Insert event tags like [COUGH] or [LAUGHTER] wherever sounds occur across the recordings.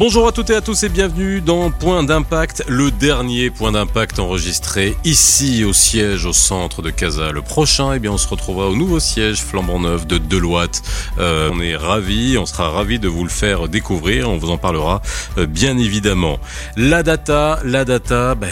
Bonjour à toutes et à tous et bienvenue dans Point d'impact, le dernier point d'impact enregistré ici au siège au centre de Casa. Le prochain, eh bien, on se retrouvera au nouveau siège flambant neuf de Deloitte. Euh, on est ravis, on sera ravis de vous le faire découvrir. On vous en parlera euh, bien évidemment. La data, la data, ben,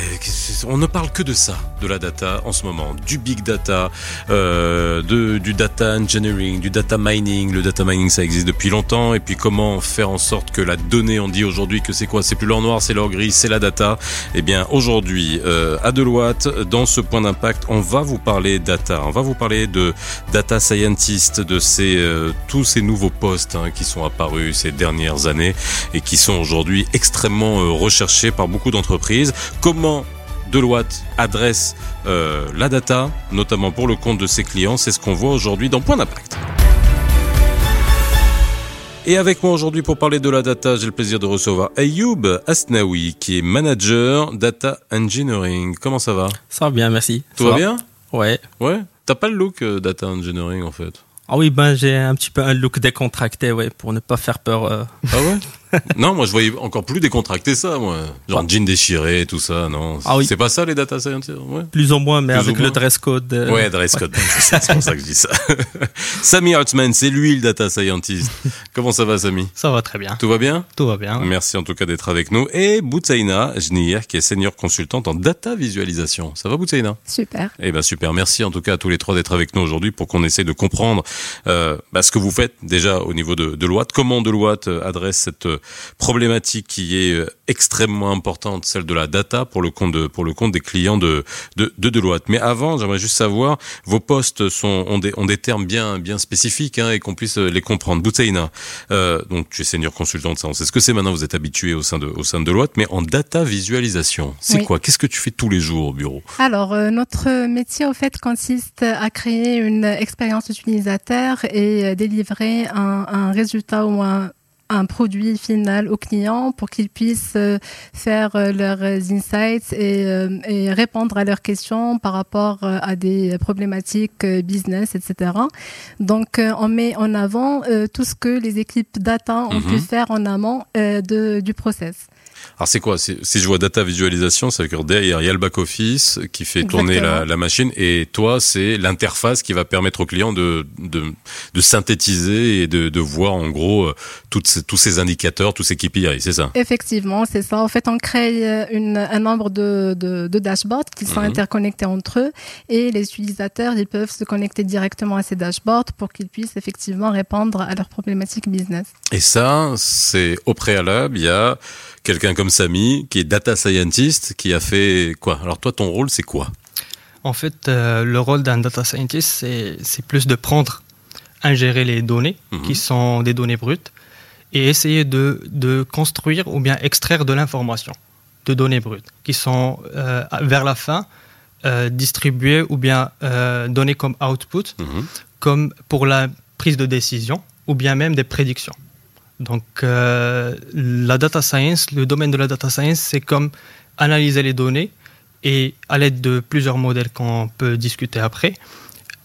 on ne parle que de ça, de la data en ce moment, du big data, euh, de, du data engineering, du data mining. Le data mining, ça existe depuis longtemps. Et puis comment faire en sorte que la donnée en aujourd'hui que c'est quoi? C'est plus l'or noir, c'est l'or gris, c'est la data. Eh bien, aujourd'hui, euh, à Deloitte, dans ce point d'impact, on va vous parler data. On va vous parler de data scientist, de ces euh, tous ces nouveaux postes hein, qui sont apparus ces dernières années et qui sont aujourd'hui extrêmement euh, recherchés par beaucoup d'entreprises. Comment Deloitte adresse la data, notamment pour le compte de ses clients? C'est ce qu'on voit aujourd'hui dans Point d'impact. Et avec moi aujourd'hui pour parler de la data, j'ai le plaisir de recevoir Ayoub Asnaoui, qui est manager data engineering. Comment ça va? Ça va bien, merci. Tout va bien? Ouais. Ouais? T'as pas le look euh, data engineering en fait? Ah oui, ben j'ai un petit peu un look décontracté, ouais, pour ne pas faire peur. euh. Ah ouais? [LAUGHS] [LAUGHS] Non, moi je voyais encore plus décontracté ça, moi. Genre jean déchiré, tout ça, non. Ah oui. C'est pas ça les data scientists Ouais. Plus ou moins, mais Plus avec moins. le dress code. euh, Ouais, dress code. [LAUGHS] C'est pour ça que je dis ça. [LAUGHS] Sami Hartman, c'est lui le data scientist. Comment ça va, Sami Ça va très bien. Tout va bien? Tout va bien. Merci en tout cas d'être avec nous. Et Boutsaïna Jnir, qui est senior consultante en data visualisation. Ça va, Boutsaïna? Super. Eh ben super, merci en tout cas à tous les trois d'être avec nous aujourd'hui pour qu'on essaye de comprendre euh, bah, ce que vous faites déjà au niveau de Deloitte, comment Deloitte euh, adresse cette euh, problématique qui est euh, extrêmement importante, celle de la data pour le compte de, pour le compte des clients de, de, de Deloitte. Mais avant, j'aimerais juste savoir, vos postes sont, ont, des, ont des termes bien, bien spécifiques hein, et qu'on puisse euh, les comprendre. Boutsaïna, euh, donc tu es senior consultante, ça on sait ce que c'est maintenant, vous êtes habitué au sein de, au sein de Deloitte, mais en data visualisation, c'est Oui. quoi? Qu'est-ce que tu fais tous les jours au bureau? Alors, euh, notre métier, au fait, consiste à créer une expérience utilisateur et délivrer un, un résultat ou un, un produit final au client pour qu'ils puissent euh, faire euh, leurs insights et, euh, et répondre à leurs questions par rapport à des problématiques business, etc. Donc, on met en avant tout ce que les équipes data ont Mhm. pu faire en amont de, du process. Alors c'est quoi? Si je vois data visualisation, ça veut dire derrière il y a le back office qui fait tourner la, machine et toi c'est l'interface qui va permettre au client de, de, de synthétiser et de, de voir en gros euh, ces- tous ces indicateurs, tous ces KPI, c'est ça? Effectivement, c'est ça. En fait, on crée euh, une, un nombre de, de, de dashboards qui sont Mhm. interconnectés entre eux et les utilisateurs, ils peuvent se connecter directement à ces dashboards pour qu'ils puissent effectivement répondre à leurs problématiques business. Et ça, c'est au préalable, il y a quelqu'un comme Samy qui est data scientist qui a fait quoi? Alors toi ton rôle c'est quoi? En fait, euh, le rôle d'un data scientist, c'est c'est plus de prendre, ingérer les données, Mhm. qui sont des données brutes, et essayer de, de construire ou bien extraire de l'information de données brutes, qui sont euh, vers la fin euh, distribuées ou bien données comme output, Mhm. comme pour la prise de décision, ou bien même des prédictions. Donc, euh, la data science, le domaine de la data science, c'est comme analyser les données et à l'aide de plusieurs modèles qu'on peut discuter après,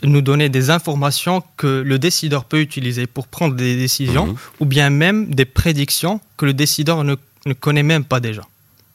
nous donner des informations que le décideur peut utiliser pour prendre des décisions Mhm. ou bien même des prédictions que le décideur ne, ne connaît même pas déjà.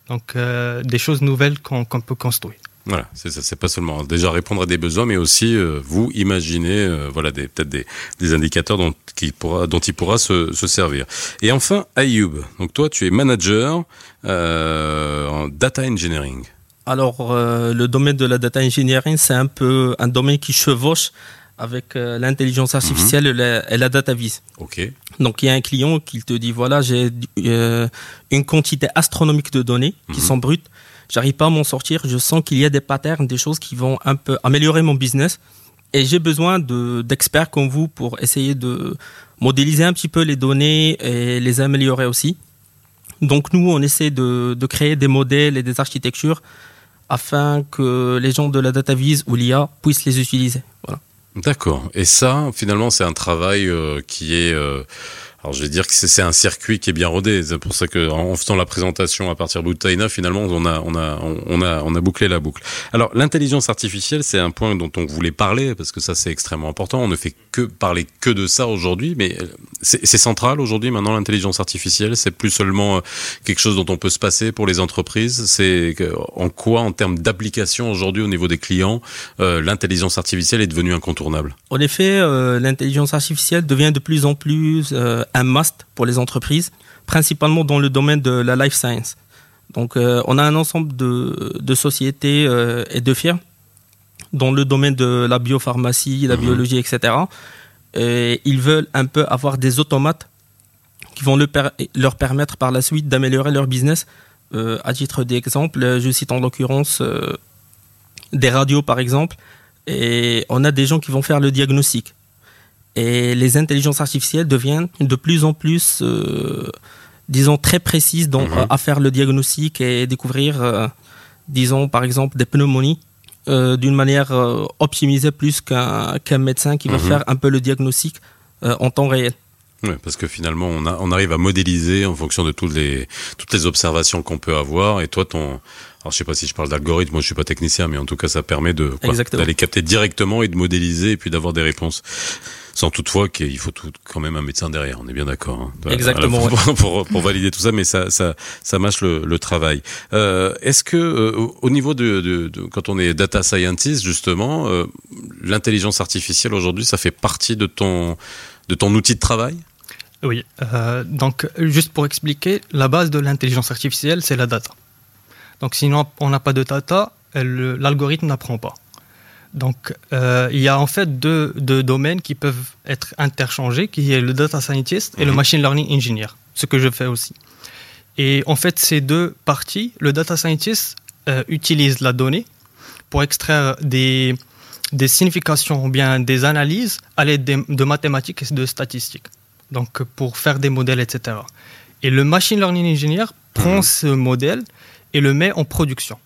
Donc, euh, des choses nouvelles qu'on qu'on peut construire. Voilà, c'est ça, c'est pas seulement déjà répondre à des besoins, mais aussi euh, vous imaginer, euh, voilà, des, peut-être des, des indicateurs dont, qui pourra, dont il pourra se, se servir. Et enfin, Ayoub, donc toi, tu es manager euh, en data engineering. Alors, le domaine de la data engineering, c'est un peu un domaine qui chevauche avec l'intelligence artificielle et, la, et la data vis. Ok. Donc, il y a un client qui te dit voilà, j'ai une quantité astronomique de données qui Mhm. sont brutes. J'arrive pas à m'en sortir. Je sens qu'il y a des patterns, des choses qui vont un peu améliorer mon business. Et j'ai besoin de d'experts comme vous pour essayer de modéliser un petit peu les données et les améliorer aussi. Donc nous, on essaie de, créer des modèles et des architectures afin que les gens de la data vise ou l'IA puissent les utiliser. Voilà. D'accord. Et ça, finalement, c'est un travail euh, qui est euh, alors je vais dire que c'est un circuit qui est bien rodé. C'est pour ça que en faisant la présentation à partir de Boutaina, finalement, on a, on a, on a, on a bouclé la boucle. Alors l'intelligence artificielle, c'est un point dont on voulait parler parce que ça c'est extrêmement important. On ne fait que parler que de ça aujourd'hui, mais c'est central aujourd'hui. Maintenant, l'intelligence artificielle, c'est plus seulement euh, quelque chose dont on peut se passer pour les entreprises? C'est en quoi, en termes d'application aujourd'hui au niveau des clients, euh, l'intelligence artificielle est devenue incontournable? En effet, euh, l'intelligence artificielle devient de plus en plus un must pour les entreprises, principalement dans le domaine de la life science. Donc, euh, on a un ensemble de, sociétés euh, et de firmes dans le domaine de la biopharmacie, la mhm. biologie, etc. Et ils veulent un peu avoir des automates qui vont leur permettre par la suite d'améliorer leur business. Euh, à titre d'exemple, je cite en l'occurrence des radios, par exemple, et on a des gens qui vont faire le diagnostic. Et les intelligences artificielles deviennent de plus en plus, euh, disons, très précises dans, mhm. à faire le diagnostic et découvrir, euh, disons, par exemple, des pneumonies euh, d'une manière optimisée plus qu'un médecin qui va mhm. faire un peu le diagnostic en temps réel. Oui, parce que finalement, on, a, on, arrive à modéliser en fonction de toutes les, toutes les observations qu'on peut avoir. Et toi, ton, alors je sais pas si je parle d'algorithme, moi je suis pas technicien, mais en tout cas, ça permet de d'aller capter directement et de modéliser et puis d'avoir des réponses sans toutefois qu'il faut tout, quand même un médecin derrière. On est bien d'accord. Hein. Exactement. Pour, pour, valider tout ça, mais ça, ça, ça mâche le, le travail. Euh, Est-ce que euh, au niveau de, de, de, quand on est data scientist justement, euh, l'intelligence artificielle aujourd'hui, ça fait partie de ton de ton outil de travail? Oui. Donc juste pour expliquer, la base de l'intelligence artificielle, c'est la data. Donc sinon, on n'a pas de data, l'algorithme n'apprend pas. Donc, euh, il y a en fait deux, domaines qui peuvent être interchangés, qui est le data scientist et le mhm. machine learning engineer, ce que je fais aussi. Et en fait, ces deux parties, le data scientist euh, utilise la donnée pour extraire des, des significations ou bien des analyses à l'aide de, mathématiques et de statistiques. Donc, pour faire des modèles, etc. Et le machine learning engineer prend mhm. ce modèle et le met en production.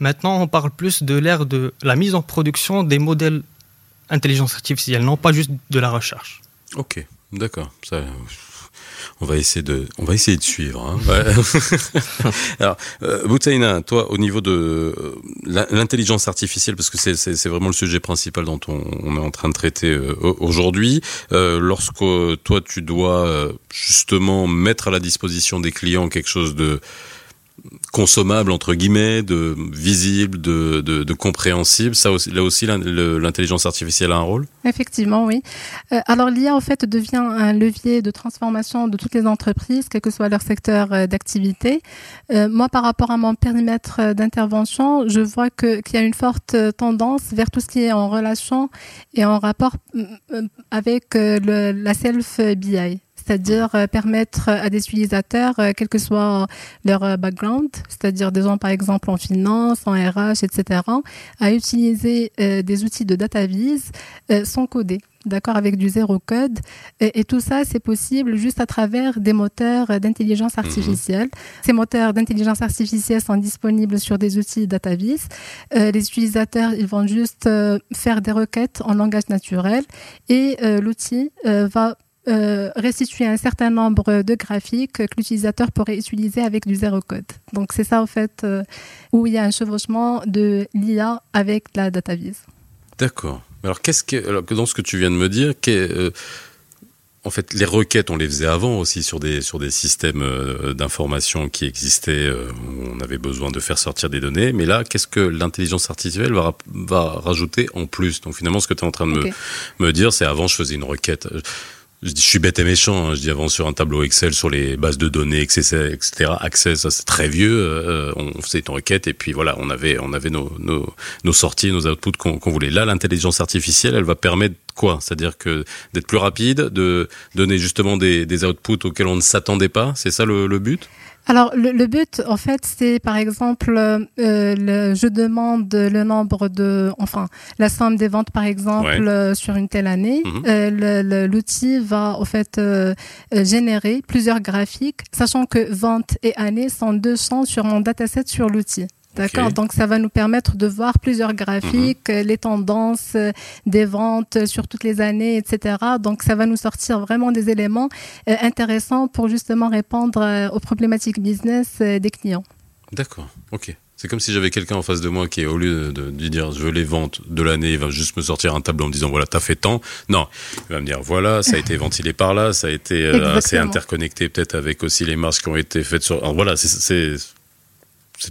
Maintenant, on parle plus de l'ère de la mise en production des modèles intelligence artificielle, non pas juste de la recherche. Ok, d'accord. on va essayer de, on va essayer de suivre. Hein. [LAUGHS] Alors, euh, toi, au niveau de euh, l'intelligence artificielle, parce que c'est vraiment le sujet principal dont on, est en train de traiter euh, aujourd'hui, euh, lorsque toi tu dois justement mettre à la disposition des clients quelque chose de consommable entre guillemets, de visible, de, de, compréhensible. Ça aussi, là aussi, l'intelligence artificielle a un rôle? Effectivement, oui. Euh, alors l'IA en fait devient un levier de transformation de toutes les entreprises, quel que soit leur secteur euh, d'activité. Euh, moi, par rapport à mon périmètre d'intervention, je vois que qu'il y a une forte tendance vers tout ce qui est en relation et en rapport avec le, la self BI c'est-à-dire euh, permettre à des utilisateurs, euh, quel que soit leur euh, background, c'est-à-dire des gens par exemple en finance, en RH, etc., à utiliser des outils de data vise sans coder d'accord, avec du zéro code. Et, tout ça, c'est possible juste à travers des moteurs d'intelligence mhm. artificielle. Ces moteurs d'intelligence artificielle sont disponibles sur des outils DataVis. Euh, les utilisateurs, ils vont juste faire des requêtes en langage naturel et l'outil va euh, restituer un certain nombre de graphiques que l'utilisateur pourrait utiliser avec du zéro code. Donc c'est ça en fait euh, où il y a un chevauchement de l'IA avec la data vise. D'accord. Alors qu'est-ce que alors, dans ce que tu viens de me dire, euh, en fait, les requêtes, on les faisait avant aussi sur des sur des systèmes d'information qui existaient. où on avait besoin de faire sortir des données, mais là, qu'est-ce que l'intelligence artificielle va, va rajouter en plus? Donc finalement, ce que tu es en train de me, me dire, c'est avant, je faisais une requête je, je suis bête et méchant, hein, je dis avant sur un tableau Excel sur les bases de données, etc. etc. Access, ça c'est très vieux. Euh, on faisait une requête et puis voilà, on avait on avait nos nos, nos sorties, nos outputs qu'on voulait. Là, l'intelligence artificielle, elle va permettre quoi? C'est-à-dire que d'être plus rapide, de donner justement des, des outputs auxquels on ne s'attendait pas? C'est ça le, le but? Alors le, le, but, en fait, c'est par exemple, euh, le, je demande le nombre de, enfin, la somme des ventes, par exemple, euh, sur une telle année. Mhm. Euh, L'outil va, en fait, euh, euh, générer plusieurs graphiques, sachant que vente et année sont deux champs sur mon dataset sur l'outil. D'accord, donc ça va nous permettre de voir plusieurs graphiques, mhm. les tendances des ventes sur toutes les années, etc. Donc ça va nous sortir vraiment des éléments intéressants pour justement répondre aux problématiques business des clients. D'accord, ok. C'est comme si j'avais quelqu'un en face de moi qui, au lieu de, dire je veux les ventes de l'année, il va juste me sortir un tableau en me disant voilà, t'as fait tant. Non, il va me dire voilà, ça a été ventilé par là, ça a été euh, assez interconnecté peut-être avec aussi les marques qui ont été faites sur. Alors voilà, c'est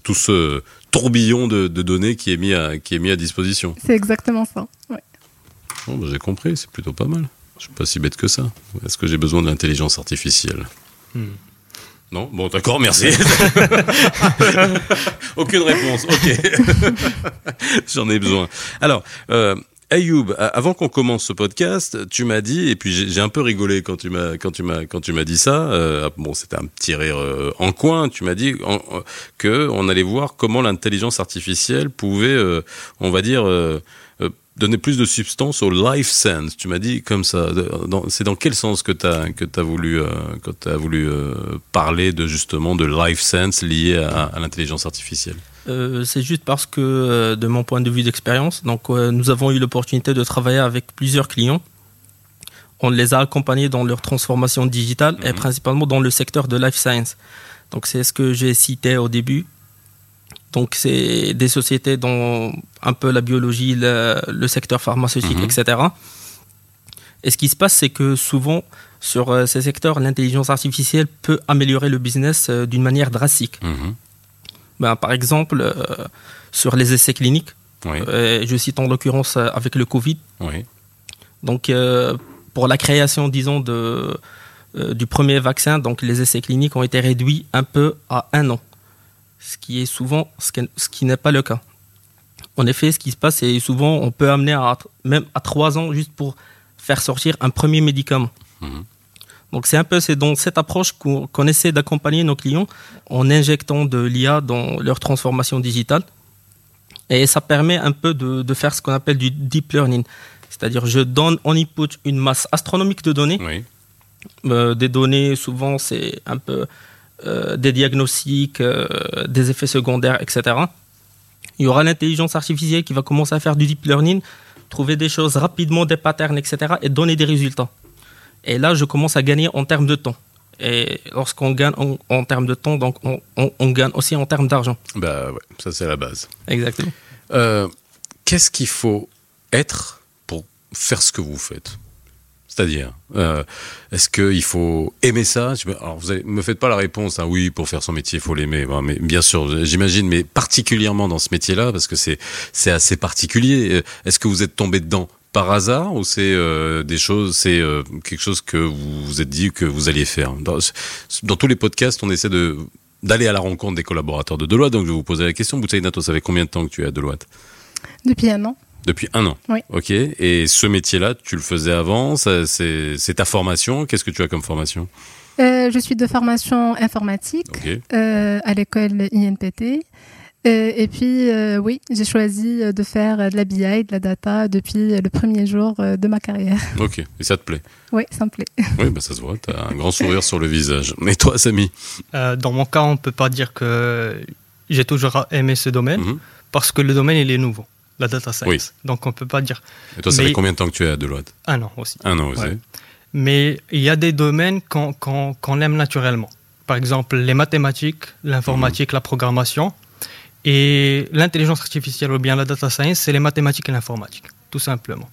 tout ce tourbillon de, données qui est mis à, qui est mis à disposition. C'est exactement ça. Bon, bah, j'ai compris, c'est plutôt pas mal. Je suis pas si bête que ça. Est-ce que j'ai besoin de l'intelligence artificielle hmm. Non Bon, d'accord, merci. [LAUGHS] Aucune réponse, ok. [LAUGHS] J'en ai besoin. Alors, euh, Ayoub, avant qu'on commence ce podcast, tu m'as dit, et puis j'ai un peu rigolé quand tu m'as quand tu m'as quand tu m'as dit ça. Euh, bon, c'était un petit rire euh, en coin. Tu m'as dit que on allait voir comment l'intelligence artificielle pouvait, on va dire donner plus de substance au life sense. Tu m'as dit comme ça. C'est dans quel sens que tu as, que as voulu, euh, que as voulu euh, parler de justement de life sense lié à, l'intelligence artificielle? Euh, C'est juste parce que, de mon point de vue d'expérience, donc nous avons eu l'opportunité de travailler avec plusieurs clients. On les a accompagnés dans leur transformation digitale et mhm. principalement dans le secteur de life science. Donc c'est ce que j'ai cité au début. Donc, c'est des sociétés dont un peu la biologie, le, secteur pharmaceutique, mhm. etc. Et ce qui se passe, c'est que souvent, sur euh, ces secteurs, l'intelligence artificielle peut améliorer le business euh, d'une manière drastique. Mhm. Ben, par exemple, euh, sur les essais cliniques, je cite en l'occurrence avec le Covid. Donc, pour la création, disons, de, du premier vaccin, donc les essais cliniques ont été réduits un peu à un an ce qui est souvent ce qui, n'est pas le cas. En effet, ce qui se passe, c'est souvent on peut amener à, même à trois ans juste pour faire sortir un premier médicament. Mhm. Donc c'est un peu c'est dans cette approche qu'on essaie d'accompagner nos clients en injectant de l'IA dans leur transformation digitale. Et ça permet un peu de, faire ce qu'on appelle du deep learning. C'est-à-dire je donne en input une masse astronomique de données. Euh, des données, souvent, c'est un peu euh, des diagnostics, euh, des effets secondaires, etc. Il y aura l'intelligence artificielle qui va commencer à faire du deep learning, trouver des choses rapidement, des patterns, etc. et donner des résultats. Et là, je commence à gagner en termes de temps. Et lorsqu'on gagne en, termes de temps, donc on, gagne aussi en termes d'argent. Bah ouais, ça c'est la base. Exactement. Euh, qu'est-ce qu'il faut être pour faire ce que vous faites? C'est-à-dire, euh, est-ce qu'il faut aimer ça? Alors, vous ne me faites pas la réponse, hein, oui, pour faire son métier, il faut l'aimer. mais bien sûr, j'imagine, mais particulièrement dans ce métier-là, parce que c'est c'est assez particulier. Euh, est-ce que vous êtes tombé dedans par hasard ou c'est euh, des choses, c'est quelque chose que vous vous êtes dit que vous alliez faire? Dans, dans, tous les podcasts, on essaie de d'aller à la rencontre des collaborateurs de Deloitte. Donc, je vais vous poser la question. Boutaïnato, ça fait combien de temps que tu es à Deloitte? Depuis un an. Depuis un an? Oui. Ok. Et ce métier-là, tu le faisais avant? C'est ta formation? Qu'est-ce que tu as comme formation? Euh, Je suis de formation informatique euh, à l'école INPT. Euh, et puis, oui, j'ai choisi de faire de la BI, de la data depuis le premier jour de ma carrière. [LAUGHS] Ok. Et ça te plaît? Oui, ça me plaît. [LAUGHS] Oui, bah ça se voit. Tu as un grand sourire sur le visage. Mais toi, Samy? Dans mon cas, on ne peut pas dire que j'ai toujours aimé ce domaine mhm. parce que le domaine, il est nouveau la data science. Donc on ne peut pas dire. Et toi, ça fait combien de temps que tu es à Deloitte? Un an aussi. Un an aussi. Mais il y a des domaines qu'on aime naturellement. Par exemple, les mathématiques, l'informatique, mhm. la programmation. Et l'intelligence artificielle ou bien la data science, c'est les mathématiques et l'informatique, tout simplement.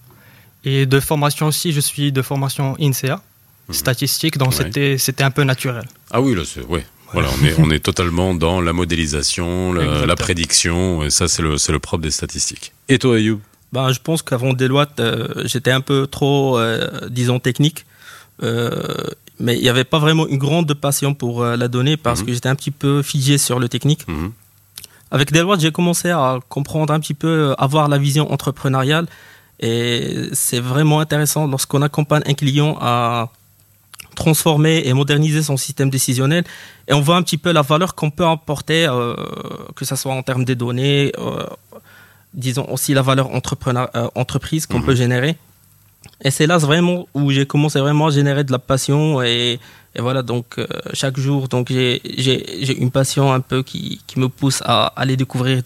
Et de formation aussi, je suis de formation INSEA, mhm. statistique, donc c'était un peu naturel. Ah oui, là, c'est. Ouais. Voilà, on est, on est totalement dans la modélisation, la, prédiction, et ça c'est le, le propre des statistiques. Et toi, Ayoub ben, Je pense qu'avant Deloitte, euh, j'étais un peu trop, euh, disons, technique. Euh, mais il n'y avait pas vraiment une grande passion pour la donnée parce mhm. que j'étais un petit peu figé sur le technique. Mhm. Avec Deloitte, j'ai commencé à comprendre un petit peu, avoir la vision entrepreneuriale. Et c'est vraiment intéressant lorsqu'on accompagne un client à transformer et moderniser son système décisionnel. Et on voit un petit peu la valeur qu'on peut apporter, euh, que ce soit en termes des données, euh, disons aussi la valeur euh, entreprise qu'on mhm. peut générer. Et c'est là vraiment où j'ai commencé vraiment à générer de la passion et Et voilà, donc euh, chaque jour, donc j'ai une passion un peu qui, qui me pousse à aller découvrir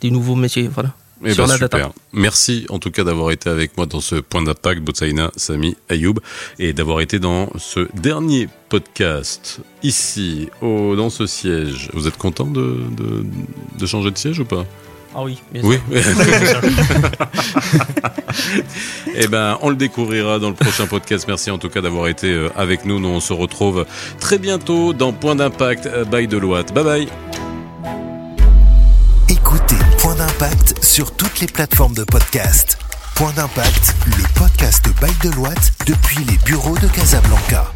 des nouveaux métiers. Voilà. Eh ben, super. Merci en tout cas d'avoir été avec moi dans ce point d'impact, Botsaina, Sami, Ayoub, et d'avoir été dans ce dernier podcast ici, au, dans ce siège. Vous êtes content de, de, de changer de siège ou pas? Ah oui, bien oui. [LAUGHS] [LAUGHS] eh ben, on le découvrira dans le prochain podcast. Merci en tout cas d'avoir été euh, avec nous. Nous, on se retrouve très bientôt dans Point d'impact euh, by Deloitte. Bye bye. Écoutez Point d'impact sur toutes les plateformes de podcast. Point d'impact, le podcast by Deloitte depuis les bureaux de Casablanca.